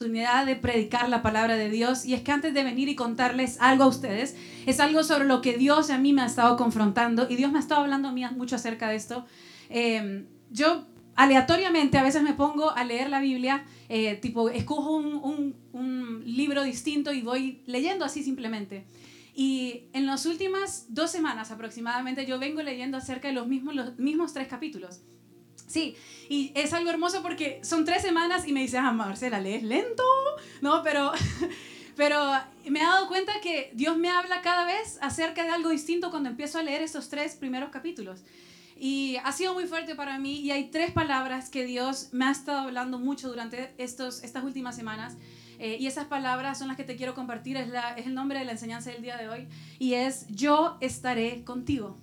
oportunidad de predicar la palabra de Dios y es que antes de venir y contarles algo a ustedes, es algo sobre lo que Dios a mí me ha estado confrontando y Dios me ha estado hablando a mí mucho acerca de esto. Eh, yo aleatoriamente a veces me pongo a leer la Biblia, eh, tipo, escojo un, un, un, libro distinto y voy leyendo así simplemente. Y en las últimas dos semanas aproximadamente yo vengo leyendo acerca de los mismos, los mismos tres capítulos. Sí, y es algo hermoso porque son tres semanas y me dices, ah, Marcela, lees lento, ¿no? Pero, pero me he dado cuenta que Dios me habla cada vez acerca de algo distinto cuando empiezo a leer esos tres primeros capítulos. Y ha sido muy fuerte para mí y hay tres palabras que Dios me ha estado hablando mucho durante estos, estas últimas semanas. Eh, y esas palabras son las que te quiero compartir, es, la, es el nombre de la enseñanza del día de hoy. Y es, yo estaré contigo.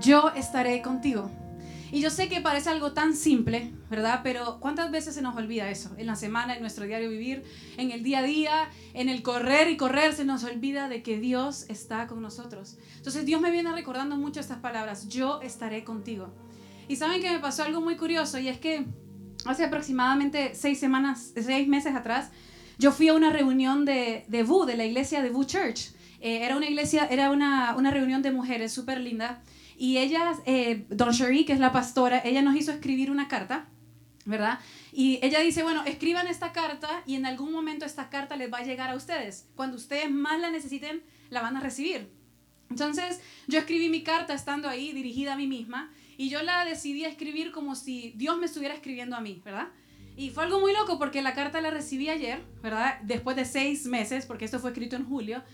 Yo estaré contigo. Y yo sé que parece algo tan simple, ¿verdad? Pero ¿cuántas veces se nos olvida eso? En la semana, en nuestro diario vivir, en el día a día, en el correr y correr, se nos olvida de que Dios está con nosotros. Entonces Dios me viene recordando mucho estas palabras, yo estaré contigo. Y saben que me pasó algo muy curioso y es que hace aproximadamente seis semanas, seis meses atrás, yo fui a una reunión de, de VU, de la iglesia de VU Church. Eh, era una iglesia, era una, una reunión de mujeres súper linda. Y ella, eh, Don Cherie, que es la pastora, ella nos hizo escribir una carta, ¿verdad? Y ella dice, bueno, escriban esta carta y en algún momento esta carta les va a llegar a ustedes. Cuando ustedes más la necesiten, la van a recibir. Entonces, yo escribí mi carta estando ahí, dirigida a mí misma, y yo la decidí escribir como si Dios me estuviera escribiendo a mí, ¿verdad? Y fue algo muy loco porque la carta la recibí ayer, ¿verdad? Después de seis meses, porque esto fue escrito en julio.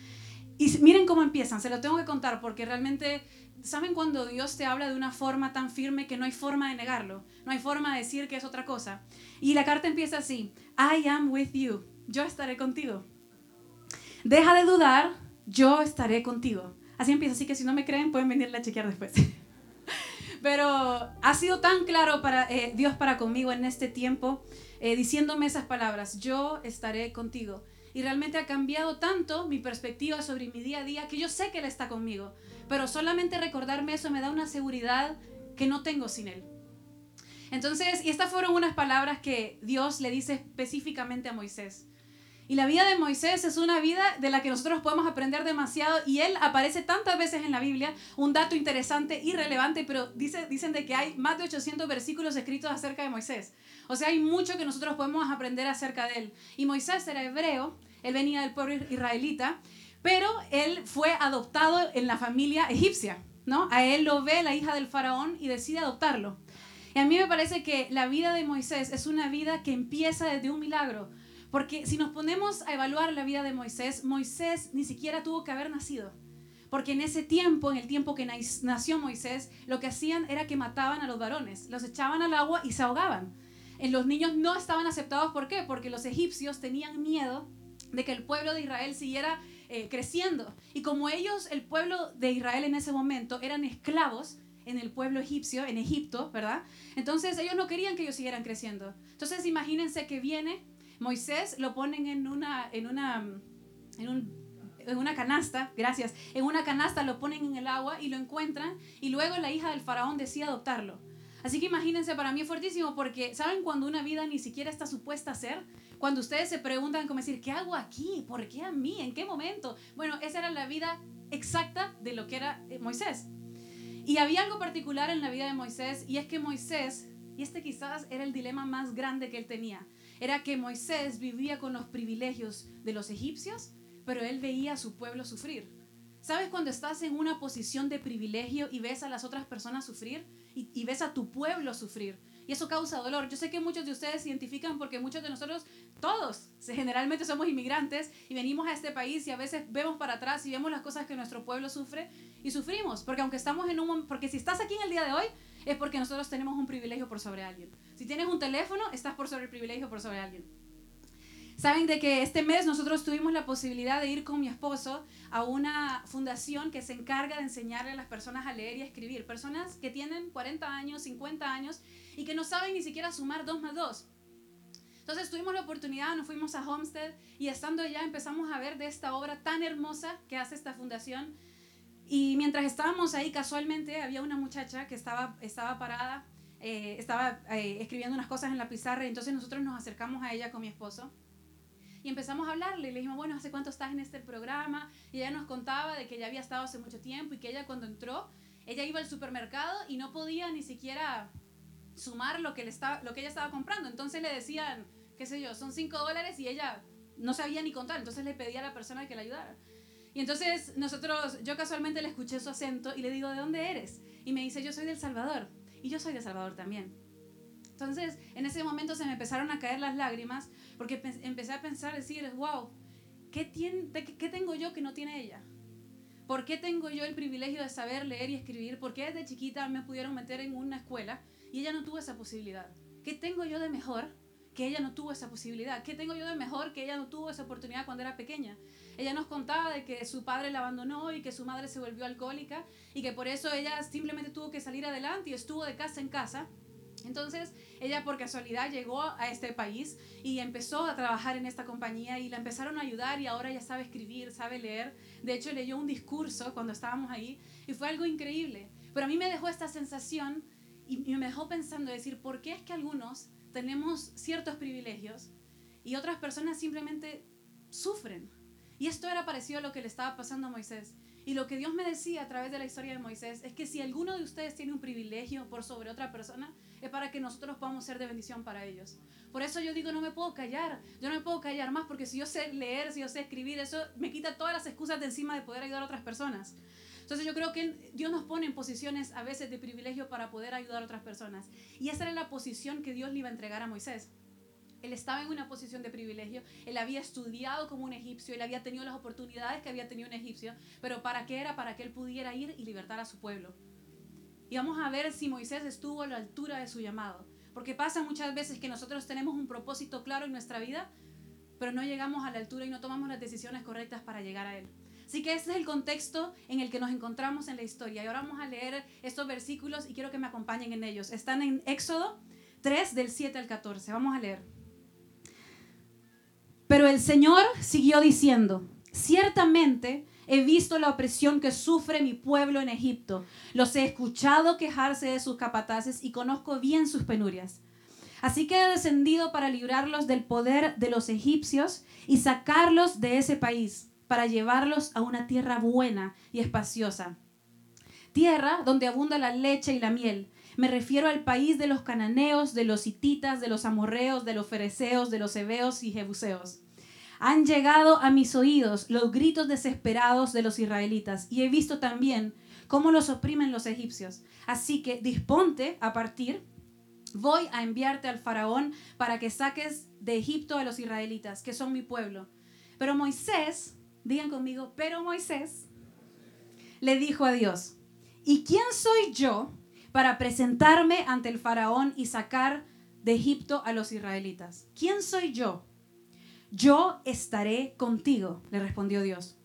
Y miren cómo empiezan, se lo tengo que contar porque realmente ¿Saben cuando Dios te habla de una forma tan firme que no hay forma de negarlo? No hay forma de decir que es otra cosa. Y la carta empieza así, I am with you, yo estaré contigo. Deja de dudar, yo estaré contigo. Así empieza, así que si no me creen pueden venirle a chequear después. Pero ha sido tan claro para eh, Dios para conmigo en este tiempo, eh, diciéndome esas palabras, yo estaré contigo. Y realmente ha cambiado tanto mi perspectiva sobre mi día a día que yo sé que Él está conmigo pero solamente recordarme eso me da una seguridad que no tengo sin Él. Entonces, y estas fueron unas palabras que Dios le dice específicamente a Moisés. Y la vida de Moisés es una vida de la que nosotros podemos aprender demasiado y él aparece tantas veces en la Biblia, un dato interesante y relevante, pero dice, dicen de que hay más de 800 versículos escritos acerca de Moisés. O sea, hay mucho que nosotros podemos aprender acerca de él. Y Moisés era hebreo, él venía del pueblo israelita pero él fue adoptado en la familia egipcia, ¿no? A él lo ve la hija del faraón y decide adoptarlo. Y a mí me parece que la vida de Moisés es una vida que empieza desde un milagro, porque si nos ponemos a evaluar la vida de Moisés, Moisés ni siquiera tuvo que haber nacido. Porque en ese tiempo, en el tiempo que nació Moisés, lo que hacían era que mataban a los varones, los echaban al agua y se ahogaban. Los niños no estaban aceptados, ¿por qué? Porque los egipcios tenían miedo de que el pueblo de Israel siguiera eh, creciendo. Y como ellos, el pueblo de Israel en ese momento, eran esclavos en el pueblo egipcio, en Egipto, ¿verdad? Entonces ellos no querían que ellos siguieran creciendo. Entonces imagínense que viene Moisés, lo ponen en una, en una, en en una canasta, gracias, en una canasta lo ponen en el agua y lo encuentran y luego la hija del faraón decide adoptarlo. Así que imagínense, para mí es fuertísimo porque, ¿saben cuando una vida ni siquiera está supuesta a ser? Cuando ustedes se preguntan como decir, ¿qué hago aquí? ¿Por qué a mí? ¿En qué momento? Bueno, esa era la vida exacta de lo que era eh, Moisés. Y había algo particular en la vida de Moisés y es que Moisés, y este quizás era el dilema más grande que él tenía, era que Moisés vivía con los privilegios de los egipcios, pero él veía a su pueblo sufrir. ¿Sabes cuando estás en una posición de privilegio y ves a las otras personas sufrir y, y ves a tu pueblo sufrir? Y eso causa dolor. Yo sé que muchos de ustedes se identifican porque muchos de nosotros, todos, generalmente somos inmigrantes y venimos a este país y a veces vemos para atrás y vemos las cosas que nuestro pueblo sufre y sufrimos, porque aunque estamos en un... porque si estás aquí en el día de hoy es porque nosotros tenemos un privilegio por sobre alguien. Si tienes un teléfono, estás por sobre el privilegio por sobre alguien. Saben de que este mes nosotros tuvimos la posibilidad de ir con mi esposo a una fundación que se encarga de enseñarle a las personas a leer y escribir. Personas que tienen 40 años, 50 años y que no saben ni siquiera sumar 2 más 2. Entonces tuvimos la oportunidad, nos fuimos a Homestead y estando allá empezamos a ver de esta obra tan hermosa que hace esta fundación. Y mientras estábamos ahí casualmente había una muchacha que estaba, estaba parada, eh, estaba eh, escribiendo unas cosas en la pizarra y entonces nosotros nos acercamos a ella con mi esposo Y empezamos a hablarle y le dijimos, bueno, ¿hace cuánto estás en este programa? Y ella nos contaba de que ya había estado hace mucho tiempo y que ella cuando entró, ella iba al supermercado y no podía ni siquiera sumar lo que, le estaba, lo que ella estaba comprando. Entonces le decían, qué sé yo, son 5 dólares y ella no sabía ni contar. Entonces le pedía a la persona que la ayudara. Y entonces nosotros, yo casualmente le escuché su acento y le digo, ¿de dónde eres? Y me dice, yo soy del Salvador. Y yo soy de Salvador también. Entonces, en ese momento se me empezaron a caer las lágrimas porque empecé a pensar, decir, wow, ¿qué, tiene, ¿qué tengo yo que no tiene ella? ¿Por qué tengo yo el privilegio de saber leer y escribir? ¿Por qué desde chiquita me pudieron meter en una escuela y ella no tuvo esa posibilidad? ¿Qué tengo yo de mejor que ella no tuvo esa posibilidad? ¿Qué tengo yo de mejor que ella no tuvo esa oportunidad cuando era pequeña? Ella nos contaba de que su padre la abandonó y que su madre se volvió alcohólica y que por eso ella simplemente tuvo que salir adelante y estuvo de casa en casa. Entonces, ella por casualidad llegó a este país y empezó a trabajar en esta compañía y la empezaron a ayudar y ahora ya sabe escribir, sabe leer. De hecho, leyó un discurso cuando estábamos ahí y fue algo increíble. Pero a mí me dejó esta sensación y me dejó pensando, decir, ¿por qué es que algunos tenemos ciertos privilegios y otras personas simplemente sufren? Y esto era parecido a lo que le estaba pasando a Moisés. Y lo que Dios me decía a través de la historia de Moisés es que si alguno de ustedes tiene un privilegio por sobre otra persona, es para que nosotros podamos ser de bendición para ellos. Por eso yo digo, no me puedo callar, yo no me puedo callar más porque si yo sé leer, si yo sé escribir, eso me quita todas las excusas de encima de poder ayudar a otras personas. Entonces yo creo que Dios nos pone en posiciones a veces de privilegio para poder ayudar a otras personas. Y esa era la posición que Dios le iba a entregar a Moisés. Él estaba en una posición de privilegio, él había estudiado como un egipcio, él había tenido las oportunidades que había tenido un egipcio, pero ¿para qué era? Para que él pudiera ir y libertar a su pueblo. Y vamos a ver si Moisés estuvo a la altura de su llamado. Porque pasa muchas veces que nosotros tenemos un propósito claro en nuestra vida, pero no llegamos a la altura y no tomamos las decisiones correctas para llegar a él. Así que ese es el contexto en el que nos encontramos en la historia. Y ahora vamos a leer estos versículos y quiero que me acompañen en ellos. Están en Éxodo 3 del 7 al 14. Vamos a leer. Pero el Señor siguió diciendo, ciertamente he visto la opresión que sufre mi pueblo en Egipto. Los he escuchado quejarse de sus capataces y conozco bien sus penurias. Así que he descendido para librarlos del poder de los egipcios y sacarlos de ese país, para llevarlos a una tierra buena y espaciosa. Tierra donde abunda la leche y la miel. Me refiero al país de los cananeos, de los hititas, de los amorreos, de los fereceos, de los heveos y jebuseos. Han llegado a mis oídos los gritos desesperados de los israelitas y he visto también cómo los oprimen los egipcios. Así que disponte a partir. Voy a enviarte al faraón para que saques de Egipto a los israelitas, que son mi pueblo. Pero Moisés, digan conmigo, pero Moisés le dijo a Dios, ¿y quién soy yo para presentarme ante el faraón y sacar de Egipto a los israelitas? ¿Quién soy yo? Yo estaré contigo, le respondió Dios.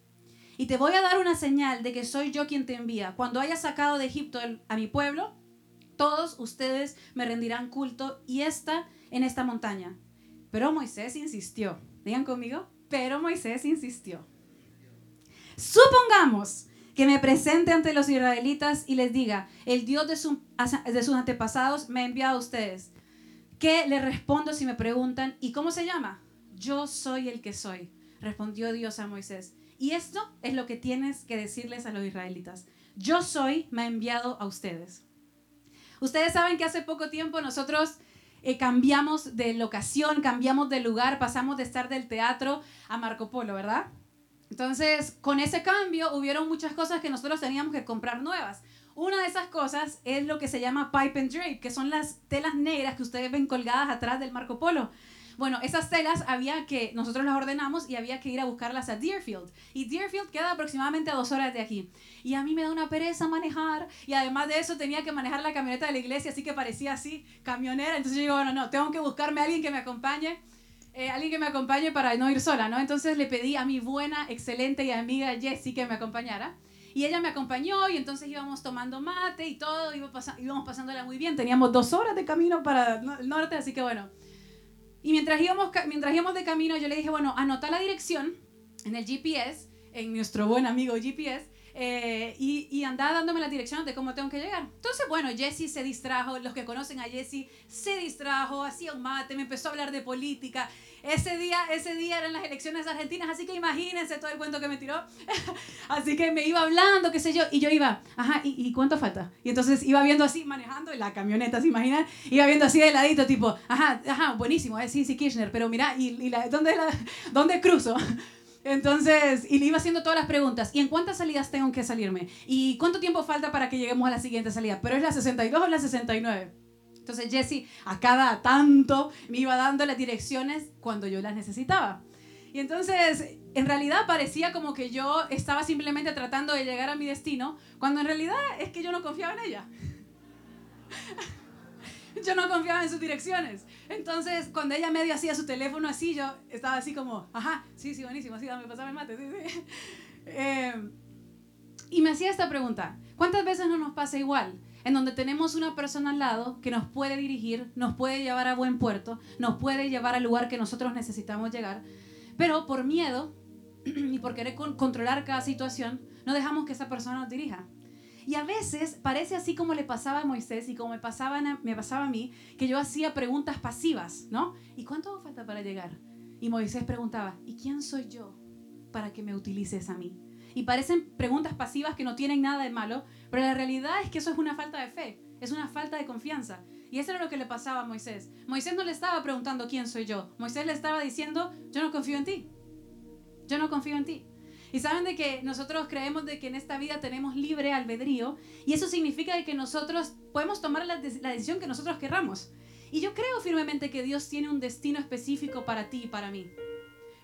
Y te voy a dar una señal de que soy yo quien te envía. Cuando haya sacado de Egipto a mi pueblo, todos ustedes me rendirán culto y está en esta montaña. Pero Moisés insistió. Digan conmigo, pero Moisés insistió. Supongamos que me presente ante los israelitas y les diga, el Dios de, sus antepasados me ha enviado a ustedes. ¿Qué le respondo si me preguntan, ¿y cómo se llama? yo soy el que soy, respondió Dios a Moisés. Y esto es lo que tienes que decirles a los israelitas. Yo soy, me ha enviado a ustedes. Ustedes saben que hace poco tiempo nosotros eh, cambiamos de locación, cambiamos de lugar, pasamos de estar del teatro a Marco Polo, ¿verdad? Entonces, con ese cambio hubieron muchas cosas que nosotros teníamos que comprar nuevas. Una de esas cosas es lo que se llama pipe and drape, que son las telas negras que ustedes ven colgadas atrás del Marco Polo. Bueno, esas telas había que, nosotros las ordenamos y había que ir a buscarlas a Deerfield. Y Deerfield queda aproximadamente a dos horas de aquí. Y a mí me da una pereza manejar. Y además de eso tenía que manejar la camioneta de la iglesia, así que parecía así, camionera. Entonces yo digo, bueno, no, tengo que buscarme a alguien que me acompañe. Eh, alguien que me acompañe para no ir sola, ¿no? Entonces le pedí a mi buena, excelente y amiga Jessie que me acompañara. Y ella me acompañó y entonces íbamos tomando mate y todo, íbamos pasándola muy bien. Teníamos dos horas de camino para el norte, así que bueno, y mientras íbamos, mientras íbamos de camino, yo le dije, bueno, anota la dirección en el GPS, en nuestro buen amigo GPS, eh, y, y, dándome la dirección de cómo tengo que llegar. Entonces, bueno, Jesse se distrajo, los que conocen a Jesse se distrajo, hacía un mate, me empezó a hablar de política. Ese día, ese día eran las elecciones argentinas, así que imagínense todo el cuento que me tiró. así que me iba hablando, qué sé yo, y yo iba, ajá, ¿y, ¿y, cuánto falta? Y entonces iba viendo así, manejando la camioneta, ¿se imaginan? Iba viendo así de ladito, tipo, ajá, ajá, buenísimo, eh, sí, sí, Kirchner, pero mira, ¿y, y la, ¿dónde, la, dónde cruzo? Entonces, y le iba haciendo todas las preguntas. ¿Y en cuántas salidas tengo que salirme? ¿Y cuánto tiempo falta para que lleguemos a la siguiente salida? ¿Pero es la 62 o la 69? Entonces Jesse a cada tanto me iba dando las direcciones cuando yo las necesitaba. Y entonces, en realidad parecía como que yo estaba simplemente tratando de llegar a mi destino, cuando en realidad es que yo no confiaba en ella. yo no confiaba en sus direcciones. Entonces, cuando ella medio hacía su teléfono así, yo estaba así como, ajá, sí, sí, buenísimo, sí, dame, pasame el mate, sí, sí. Eh, y me hacía esta pregunta, ¿cuántas veces no nos pasa igual? En donde tenemos una persona al lado que nos puede dirigir, nos puede llevar a buen puerto, nos puede llevar al lugar que nosotros necesitamos llegar, pero por miedo y por querer controlar cada situación, no dejamos que esa persona nos dirija. Y a veces parece así como le pasaba a Moisés y como me pasaba, me pasaba a mí, que yo hacía preguntas pasivas, ¿no? ¿Y cuánto falta para llegar? Y Moisés preguntaba, ¿y quién soy yo para que me utilices a mí? Y parecen preguntas pasivas que no tienen nada de malo, pero la realidad es que eso es una falta de fe, es una falta de confianza. Y eso era lo que le pasaba a Moisés. Moisés no le estaba preguntando quién soy yo. Moisés le estaba diciendo, yo no confío en ti. Yo no confío en ti. Y saben de que nosotros creemos de que en esta vida tenemos libre albedrío y eso significa que nosotros podemos tomar la, la decisión que nosotros querramos. Y yo creo firmemente que Dios tiene un destino específico para ti y para mí.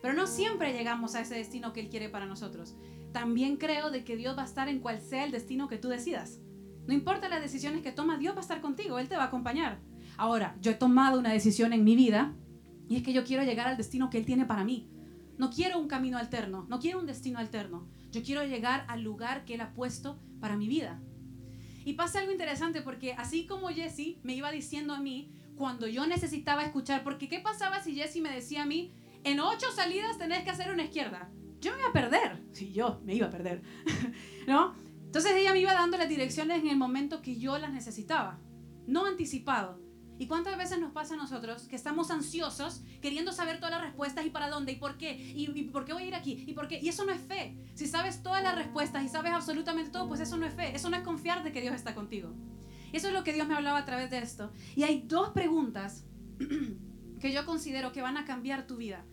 Pero no siempre llegamos a ese destino que Él quiere para nosotros. También creo de que Dios va a estar en cual sea el destino que tú decidas. No importa las decisiones que tomas, Dios va a estar contigo, Él te va a acompañar. Ahora, yo he tomado una decisión en mi vida y es que yo quiero llegar al destino que Él tiene para mí. No quiero un camino alterno, no quiero un destino alterno. Yo quiero llegar al lugar que Él ha puesto para mi vida. Y pasa algo interesante porque así como Jesse me iba diciendo a mí cuando yo necesitaba escuchar, porque ¿qué pasaba si Jesse me decía a mí, en ocho salidas tenés que hacer una izquierda? Yo me iba a perder, sí, yo me iba a perder, ¿no? Entonces ella me iba dando las direcciones en el momento que yo las necesitaba, no anticipado. ¿Y cuántas veces nos pasa a nosotros que estamos ansiosos queriendo saber todas las respuestas y para dónde y por qué y, por qué voy a ir aquí y por qué? Y eso no es fe. Si sabes todas las respuestas y sabes absolutamente todo, pues eso no es fe. Eso no es confiar de que Dios está contigo. Eso es lo que Dios me hablaba a través de esto. Y hay dos preguntas que yo considero que van a cambiar tu vida,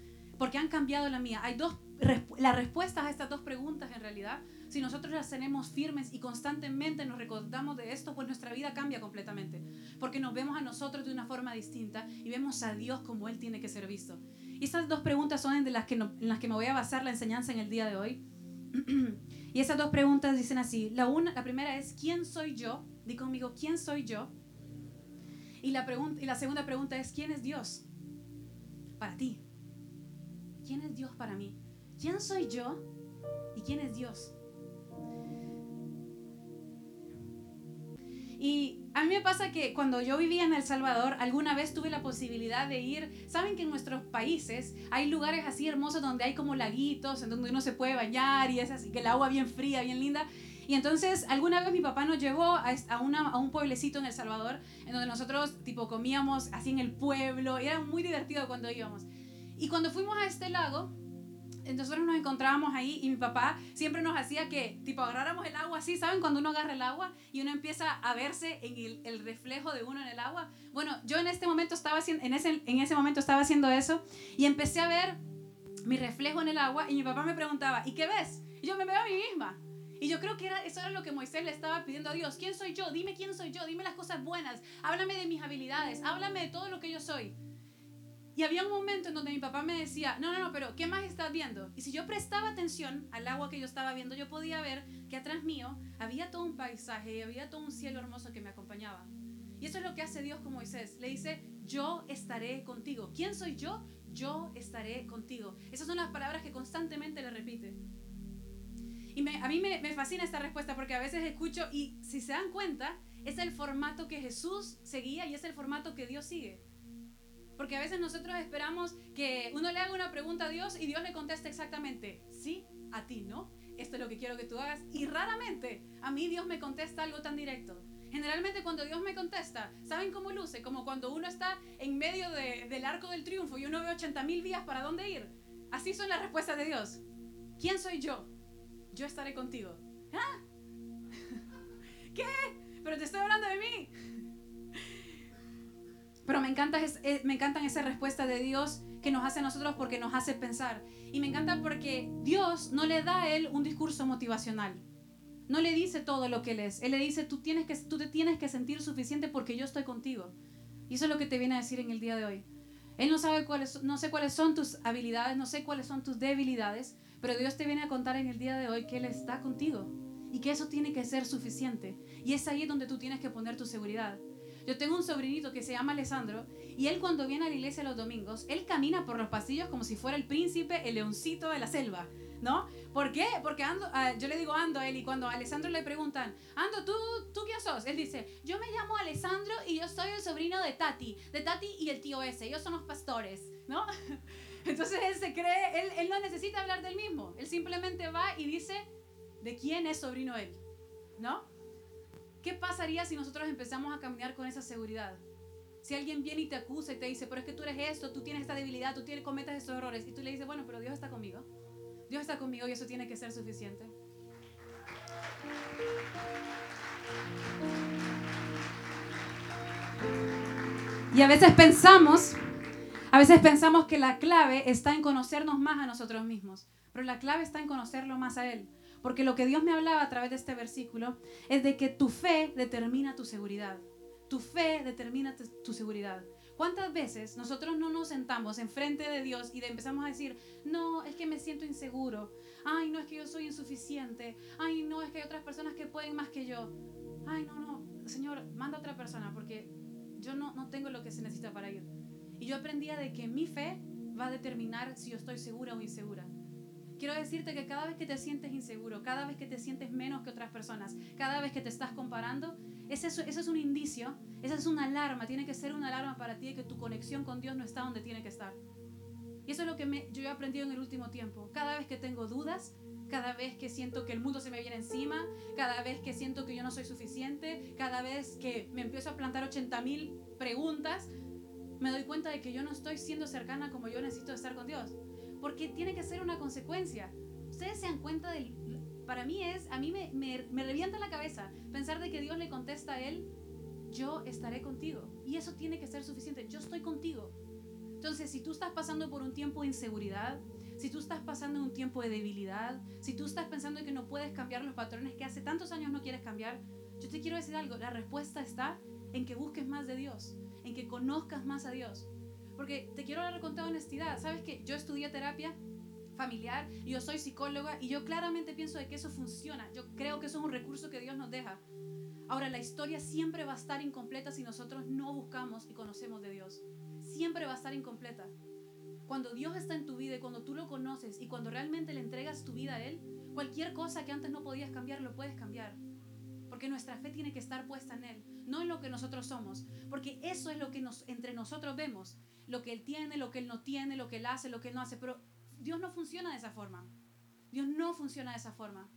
porque han cambiado la mía. Hay dos las respuestas a estas dos preguntas en realidad si nosotros las tenemos firmes y constantemente nos recordamos de esto, pues nuestra vida cambia completamente. Porque nos vemos a nosotros de una forma distinta y vemos a Dios como Él tiene que ser visto. Y estas dos preguntas son de las que en las que me voy a basar la enseñanza en el día de hoy. y esas dos preguntas dicen así. La, una, la primera es, ¿quién soy yo? Di conmigo, ¿quién soy yo? Y la, y la segunda pregunta es, ¿quién es Dios? Para ti. ¿Quién es Dios para mí? ¿Quién soy yo? ¿Y quién es Dios? Y a mí me pasa que cuando yo vivía en El Salvador, alguna vez tuve la posibilidad de ir, saben que en nuestros países hay lugares así hermosos donde hay como laguitos, en donde uno se puede bañar y es así, que el agua bien fría, bien linda. Y entonces alguna vez mi papá nos llevó a, una, a un pueblecito en El Salvador, en donde nosotros tipo comíamos así en el pueblo, y era muy divertido cuando íbamos. Y cuando fuimos a este lago, nosotros nos encontrábamos ahí y mi papá siempre nos hacía que, tipo, agarráramos el agua así, ¿saben? Cuando uno agarra el agua y uno empieza a verse en el, reflejo de uno en el agua. Bueno, yo en este momento estaba en ese, en ese momento estaba haciendo eso y empecé a ver mi reflejo en el agua y mi papá me preguntaba, ¿y qué ves? Y yo me veo a mí misma. Y yo creo que era, eso era lo que Moisés le estaba pidiendo a Dios. ¿Quién soy yo? Dime quién soy yo. Dime las cosas buenas. Háblame de mis habilidades. Háblame de todo lo que yo soy. Y había un momento en donde mi papá me decía, no, no, no, pero ¿qué más estás viendo? Y si yo prestaba atención al agua que yo estaba viendo, yo podía ver que atrás mío había todo un paisaje y había todo un cielo hermoso que me acompañaba. Y eso es lo que hace Dios con Moisés. Le dice, yo estaré contigo. ¿Quién soy yo? Yo estaré contigo. Esas son las palabras que constantemente le repite. Y a mí me, me fascina esta respuesta porque a veces escucho y si se dan cuenta, es el formato que Jesús seguía y es el formato que Dios sigue. Porque a veces nosotros esperamos que uno le haga una pregunta a Dios y Dios le conteste exactamente, sí, a ti, ¿no? esto es lo que quiero que tú hagas. Y raramente a mí Dios me contesta algo tan directo. Generalmente cuando Dios me contesta, ¿saben cómo luce? Como cuando uno está en medio del arco del triunfo y uno ve 80 mil vías para dónde ir. Así son las respuestas de Dios. ¿Quién soy yo? Yo estaré contigo. ¿Ah? ¿Qué? Pero te estoy hablando de mí. Pero me, encanta, eh, me encantan esas respuestas de Dios que nos hace a nosotros porque nos hace pensar. Y me encanta porque Dios no le da a él un discurso motivacional. No le dice todo lo que él es. Él le dice, tú, tienes que, tú te tienes que sentir suficiente porque yo estoy contigo. Y eso es lo que te viene a decir en el día de hoy. Él no sabe cuáles, no sé cuáles son tus habilidades, no sé cuáles son tus debilidades, pero Dios te viene a contar en el día de hoy que Él está contigo y que eso tiene que ser suficiente. Y es ahí donde tú tienes que poner tu seguridad. Yo tengo un sobrinito que se llama Alessandro y él cuando viene a la iglesia los domingos, él camina por los pasillos como si fuera el príncipe, el leoncito de la selva, ¿no? ¿Por qué? Porque ando, ah, yo le digo ando él y cuando a Alessandro le preguntan, Ando, ¿tú, ¿tú quién sos? Él dice, yo me llamo Alessandro y yo soy el sobrino de Tati, de Tati y el tío ese, ellos son los pastores, ¿no? Entonces él se cree, él, él no necesita hablar del mismo, él simplemente va y dice de quién es sobrino él, ¿no? ¿Qué pasaría si nosotros empezamos a caminar con esa seguridad? Si alguien viene y te acusa y te dice, pero es que tú eres esto, tú tienes esta debilidad, tú tienes, cometes estos errores, y tú le dices, bueno, pero Dios está conmigo. Dios está conmigo y eso tiene que ser suficiente. Y a veces pensamos, a veces pensamos que la clave está en conocernos más a nosotros mismos, pero la clave está en conocerlo más a Él. Porque lo que Dios me hablaba a través de este versículo es de que tu fe determina tu seguridad. Tu fe determina tu seguridad. ¿Cuántas veces nosotros no nos sentamos enfrente de Dios y empezamos a decir, no, es que me siento inseguro, ay, no es que yo soy insuficiente, ay, no, es que hay otras personas que pueden más que yo, ay, no, no, Señor, manda a otra persona porque yo no, no tengo lo que se necesita para ir. Y yo aprendía de que mi fe va a determinar si yo estoy segura o insegura. Quiero decirte que cada vez que te sientes inseguro, cada vez que te sientes menos que otras personas, cada vez que te estás comparando, ese es, es un indicio, esa es una alarma, tiene que ser una alarma para ti de que tu conexión con Dios no está donde tiene que estar. Y eso es lo que me, yo he aprendido en el último tiempo. Cada vez que tengo dudas, cada vez que siento que el mundo se me viene encima, cada vez que siento que yo no soy suficiente, cada vez que me empiezo a plantar 80 mil preguntas, me doy cuenta de que yo no estoy siendo cercana como yo necesito estar con Dios porque tiene que ser una consecuencia. Ustedes se dan cuenta del... Para mí es, a mí me, me, revienta la cabeza pensar de que Dios le contesta a él, yo estaré contigo. Y eso tiene que ser suficiente, yo estoy contigo. Entonces, si tú estás pasando por un tiempo de inseguridad, si tú estás pasando un tiempo de debilidad, si tú estás pensando que no puedes cambiar los patrones que hace tantos años no quieres cambiar, yo te quiero decir algo, la respuesta está en que busques más de Dios, en que conozcas más a Dios. Porque te quiero hablar con toda honestidad. Sabes que yo estudié terapia familiar, yo soy psicóloga y yo claramente pienso de que eso funciona. Yo creo que eso es un recurso que Dios nos deja. Ahora, la historia siempre va a estar incompleta si nosotros no buscamos y conocemos de Dios. Siempre va a estar incompleta. Cuando Dios está en tu vida y cuando tú lo conoces y cuando realmente le entregas tu vida a Él, cualquier cosa que antes no podías cambiar, lo puedes cambiar. Porque nuestra fe tiene que estar puesta en Él, no en lo que nosotros somos. Porque eso es lo que nos, entre nosotros vemos lo que Él tiene, lo que Él no tiene, lo que Él hace, lo que Él no hace. Pero Dios no funciona de esa forma. Dios no funciona de esa forma.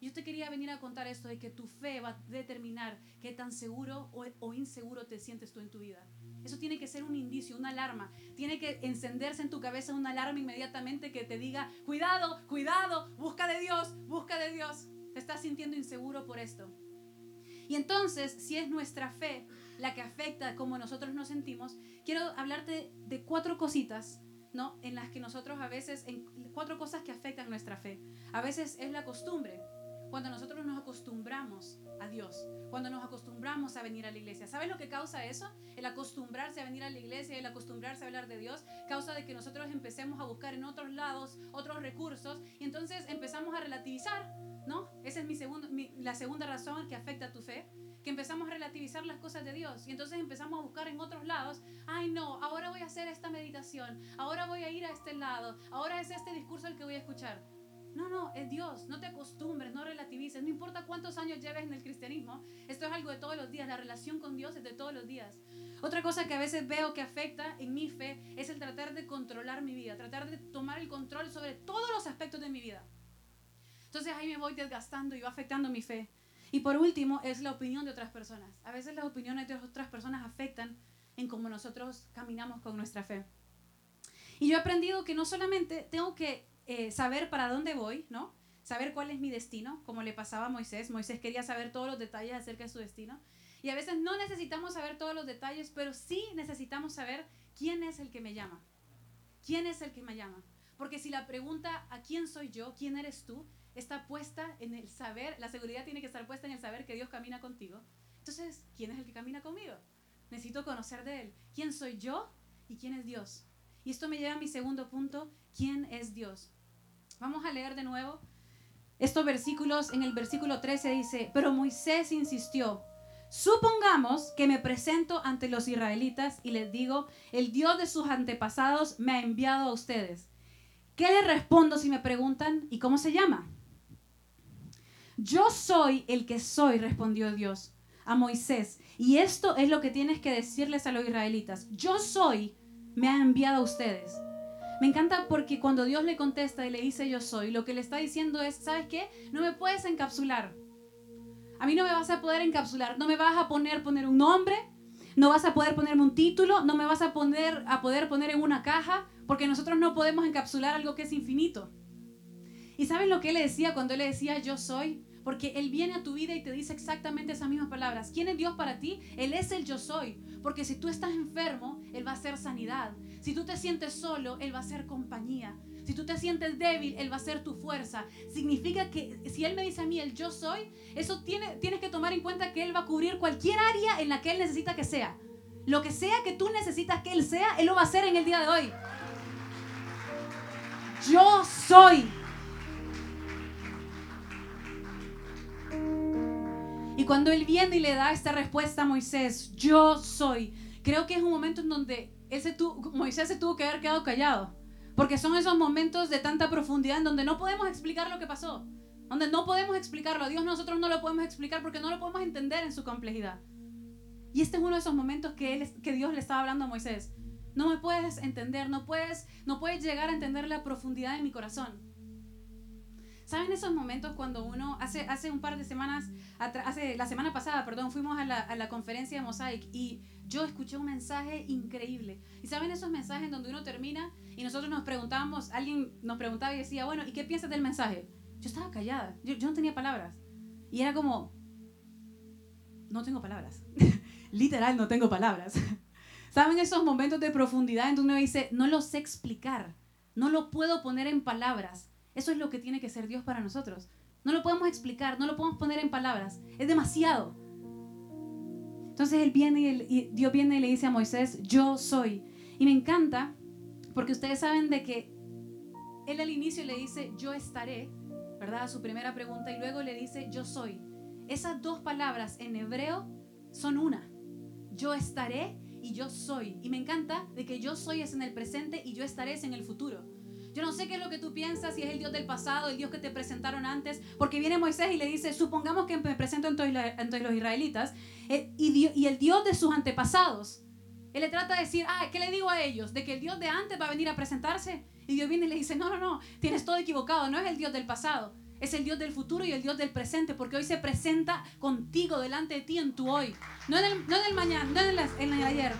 Yo te quería venir a contar esto de que tu fe va a determinar qué tan seguro o, o, inseguro te sientes tú en tu vida. Eso tiene que ser un indicio, una alarma. Tiene que encenderse en tu cabeza una alarma inmediatamente que te diga, cuidado, cuidado, busca de Dios, busca de Dios. Te estás sintiendo inseguro por esto. Y entonces, si es nuestra fe la que afecta cómo nosotros nos sentimos, quiero hablarte de cuatro cositas, ¿no? En las que nosotros a veces, en, cuatro cosas que afectan nuestra fe. A veces es la costumbre, cuando nosotros nos acostumbramos a Dios, cuando nos acostumbramos a venir a la iglesia. ¿Sabes lo que causa eso? El acostumbrarse a venir a la iglesia, el acostumbrarse a hablar de Dios, causa de que nosotros empecemos a buscar en otros lados otros recursos y entonces empezamos a relativizar, ¿no? Esa es mi segundo, la segunda razón que afecta a tu fe que empezamos a relativizar las cosas de Dios y entonces empezamos a buscar en otros lados, ay no, ahora voy a hacer esta meditación, ahora voy a ir a este lado, ahora es este discurso el que voy a escuchar. No, no, es Dios, no te acostumbres, no relativices, no importa cuántos años lleves en el cristianismo, esto es algo de todos los días, la relación con Dios es de todos los días. Otra cosa que a veces veo que afecta en mi fe es el tratar de controlar mi vida, tratar de tomar el control sobre todos los aspectos de mi vida. Entonces ahí me voy desgastando y va afectando mi fe. Y por último es la opinión de otras personas. A veces las opiniones de otras personas afectan en cómo nosotros caminamos con nuestra fe. Y yo he aprendido que no solamente tengo que eh, saber para dónde voy, ¿no? Saber cuál es mi destino, como le pasaba a Moisés. Moisés quería saber todos los detalles acerca de su destino. Y a veces no necesitamos saber todos los detalles, pero sí necesitamos saber quién es el que me llama. ¿Quién es el que me llama? Porque si la pregunta ¿a quién soy yo? ¿Quién eres tú? Está puesta en el saber, la seguridad tiene que estar puesta en el saber que Dios camina contigo. Entonces, ¿quién es el que camina conmigo? Necesito conocer de Él. ¿Quién soy yo y quién es Dios? Y esto me lleva a mi segundo punto, ¿quién es Dios? Vamos a leer de nuevo estos versículos. En el versículo 13 dice, pero Moisés insistió, supongamos que me presento ante los israelitas y les digo, el Dios de sus antepasados me ha enviado a ustedes. ¿Qué les respondo si me preguntan, ¿y cómo se llama? Yo soy el que soy, respondió Dios a Moisés. Y esto es lo que tienes que decirles a los israelitas. Yo soy, me ha enviado a ustedes. Me encanta porque cuando Dios le contesta y le dice yo soy, lo que le está diciendo es, ¿sabes qué? No me puedes encapsular. A mí no me vas a poder encapsular, no me vas a poner poner un nombre, no vas a poder ponerme un título, no me vas a poner a poder poner en una caja, porque nosotros no podemos encapsular algo que es infinito. ¿Y saben lo que él le decía cuando él le decía yo soy? Porque Él viene a tu vida y te dice exactamente esas mismas palabras. ¿Quién es Dios para ti? Él es el yo soy. Porque si tú estás enfermo, Él va a ser sanidad. Si tú te sientes solo, Él va a ser compañía. Si tú te sientes débil, Él va a ser tu fuerza. Significa que si Él me dice a mí el yo soy, eso tiene, tienes que tomar en cuenta que Él va a cubrir cualquier área en la que Él necesita que sea. Lo que sea que tú necesitas que Él sea, Él lo va a hacer en el día de hoy. Yo soy. Y cuando él viene y le da esta respuesta a Moisés, yo soy, creo que es un momento en donde ese Moisés se tuvo que haber quedado callado. Porque son esos momentos de tanta profundidad en donde no podemos explicar lo que pasó. Donde no podemos explicarlo. Dios nosotros no lo podemos explicar porque no lo podemos entender en su complejidad. Y este es uno de esos momentos que, que Dios le estaba hablando a Moisés. No me puedes entender, no puedes, no puedes llegar a entender la profundidad de mi corazón. ¿Saben esos momentos cuando uno, hace, hace un par de semanas, hace, la semana pasada, perdón, fuimos a la, a la conferencia de Mosaic y yo escuché un mensaje increíble. Y saben esos mensajes donde uno termina y nosotros nos preguntábamos, alguien nos preguntaba y decía, bueno, ¿y qué piensas del mensaje? Yo estaba callada, yo, yo no tenía palabras. Y era como, no tengo palabras. Literal, no tengo palabras. ¿Saben esos momentos de profundidad en donde uno dice, no lo sé explicar, no lo puedo poner en palabras? Eso es lo que tiene que ser Dios para nosotros. No lo podemos explicar, no lo podemos poner en palabras. Es demasiado. Entonces él viene y, Dios viene y le dice a Moisés, yo soy. Y me encanta porque ustedes saben de que él al inicio le dice, yo estaré, ¿verdad? A su primera pregunta y luego le dice, yo soy. Esas dos palabras en hebreo son una. Yo estaré y yo soy. Y me encanta de que yo soy es en el presente y yo estaré es en el futuro. Yo no sé qué es lo que tú piensas, si es el Dios del pasado, el Dios que te presentaron antes, porque viene Moisés y le dice, supongamos que me presento entre los israelitas, eh, y, el Dios de sus antepasados. Él le trata de decir, ah, ¿qué le digo a ellos? De que el Dios de antes va a venir a presentarse. Y Dios viene y le dice, no, no, no, tienes todo equivocado, no es el Dios del pasado, es el Dios del futuro y el Dios del presente, porque hoy se presenta contigo delante de ti en tu hoy, no en el, no en el mañana, no en el, en el ayer.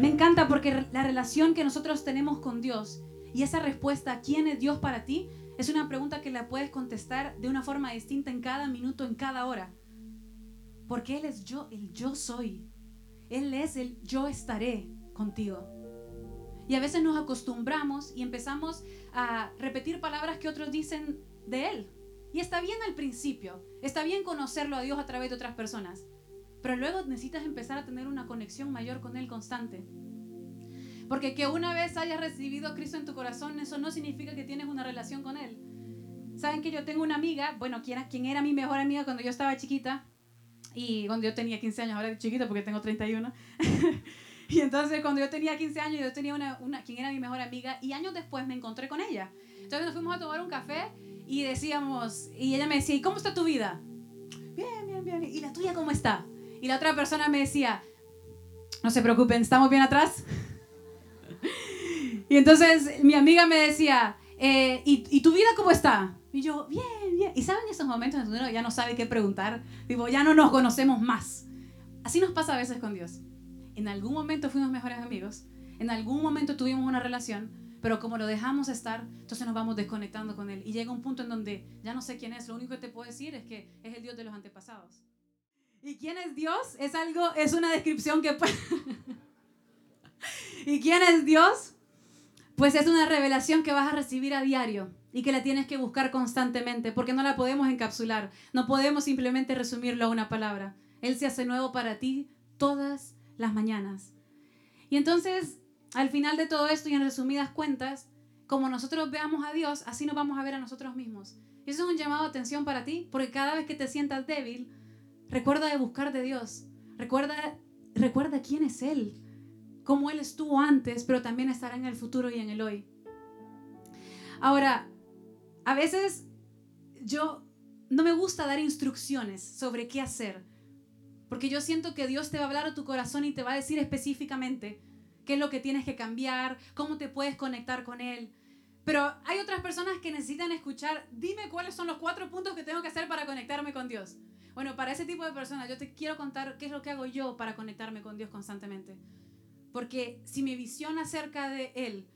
Me encanta porque la relación que nosotros tenemos con Dios y esa respuesta, ¿quién es Dios para ti? Es una pregunta que la puedes contestar de una forma distinta en cada minuto, en cada hora. Porque Él es yo, el yo soy. Él es el yo estaré contigo. Y a veces nos acostumbramos y empezamos a repetir palabras que otros dicen de Él. Y está bien al principio, está bien conocerlo a Dios a través de otras personas. Pero luego necesitas empezar a tener una conexión mayor con Él constante. Porque que una vez hayas recibido a Cristo en tu corazón, eso no significa que tienes una relación con Él. Saben que yo tengo una amiga, bueno, quien, era mi mejor amiga cuando yo estaba chiquita, y cuando yo tenía 15 años, ahora chiquita porque tengo 31. y entonces cuando yo tenía 15 años, yo tenía una, una, quien era mi mejor amiga, y años después me encontré con ella. Entonces nos fuimos a tomar un café y decíamos, y ella me decía, ¿y cómo está tu vida? Bien, bien, bien. ¿Y la tuya cómo está? Y la otra persona me decía, no se preocupen, ¿estamos bien atrás? Y entonces mi amiga me decía, eh, ¿y, ¿y, tu vida cómo está? Y yo, bien, bien. Y saben esos momentos en donde uno ya no sabe qué preguntar, digo, ya no nos conocemos más. Así nos pasa a veces con Dios. En algún momento fuimos mejores amigos, en algún momento tuvimos una relación, pero como lo dejamos estar, entonces nos vamos desconectando con Él. Y llega un punto en donde ya no sé quién es, lo único que te puedo decir es que es el Dios de los antepasados. ¿Y quién es Dios? Es algo, es una descripción que puede... ¿Y quién es Dios? Pues es una revelación que vas a recibir a diario y que la tienes que buscar constantemente porque no la podemos encapsular, no podemos simplemente resumirlo a una palabra. Él se hace nuevo para ti todas las mañanas. Y entonces, al final de todo esto y en resumidas cuentas, como nosotros veamos a Dios, así nos vamos a ver a nosotros mismos. Eso es un llamado de atención para ti, porque cada vez que te sientas débil, recuerda de buscar de Dios. Recuerda, recuerda quién es Él, cómo Él estuvo antes, pero también estará en el futuro y en el hoy. Ahora, a veces yo no me gusta dar instrucciones sobre qué hacer, porque yo siento que Dios te va a hablar a tu corazón y te va a decir específicamente qué es lo que tienes que cambiar, cómo te puedes conectar con Él. Pero hay otras personas que necesitan escuchar, dime cuáles son los cuatro puntos que tengo que hacer para conectarme con Dios. Bueno, para ese tipo de personas yo te quiero contar qué es lo que hago yo para conectarme con Dios constantemente. Porque si mi visión acerca de Él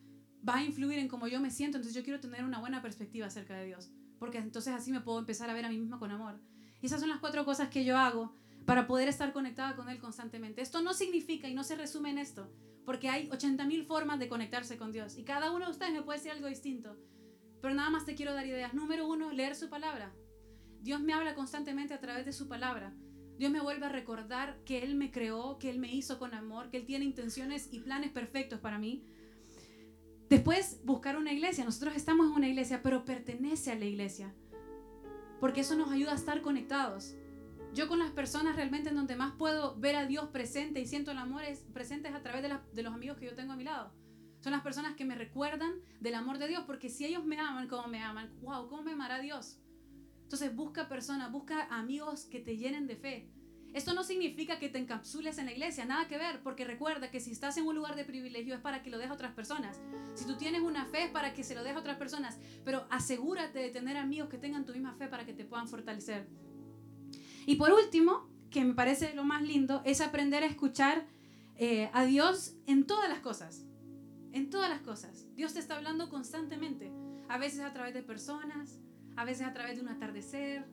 va a influir en cómo yo me siento, entonces yo quiero tener una buena perspectiva acerca de Dios. Porque entonces así me puedo empezar a ver a mí misma con amor. Y esas son las cuatro cosas que yo hago para poder estar conectada con Él constantemente. Esto no significa y no se resume en esto, porque hay 80.000 formas de conectarse con Dios y cada uno de ustedes me puede decir algo distinto. Pero nada más te quiero dar ideas. Número uno, leer su palabra. Dios me habla constantemente a través de su palabra. Dios me vuelve a recordar que Él me creó, que Él me hizo con amor, que Él tiene intenciones y planes perfectos para mí. Después, buscar una iglesia. Nosotros estamos en una iglesia, pero pertenece a la iglesia. Porque eso nos ayuda a estar conectados. Yo con las personas realmente en donde más puedo ver a Dios presente y siento el amor es presentes a través de, de los amigos que yo tengo a mi lado. Son las personas que me recuerdan del amor de Dios, porque si ellos me aman como me aman, wow, ¿cómo me amará Dios? Entonces busca personas, busca amigos que te llenen de fe. Esto no significa que te encapsules en la iglesia, nada que ver, porque recuerda que si estás en un lugar de privilegio es para que lo dejes a otras personas. Si tú tienes una fe es para que se lo dejes a otras personas, pero asegúrate de tener amigos que tengan tu misma fe para que te puedan fortalecer. Y por último, que me parece lo más lindo, es aprender a escuchar eh, a Dios en todas las cosas. En todas las cosas. Dios te está hablando constantemente. A veces a través de personas, a veces a través de un atardecer,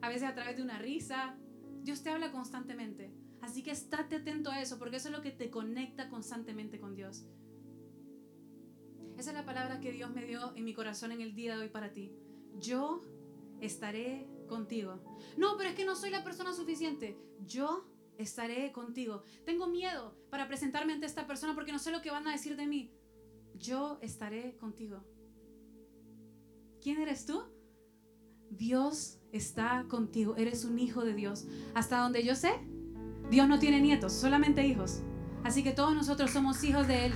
a veces a través de una risa. Dios te habla constantemente. Así que estate atento a eso, porque eso es lo que te conecta constantemente con Dios. Esa es la palabra que Dios me dio en mi corazón en el día de hoy para ti. Yo estaré contigo. No, pero es que no soy la persona suficiente. Yo estaré contigo. Tengo miedo para presentarme ante esta persona porque no sé lo que van a decir de mí. Yo estaré contigo. ¿Quién eres tú? Dios está contigo, eres un hijo de Dios. Hasta donde yo sé, Dios no tiene nietos, solamente hijos. Así que todos nosotros somos hijos de Él.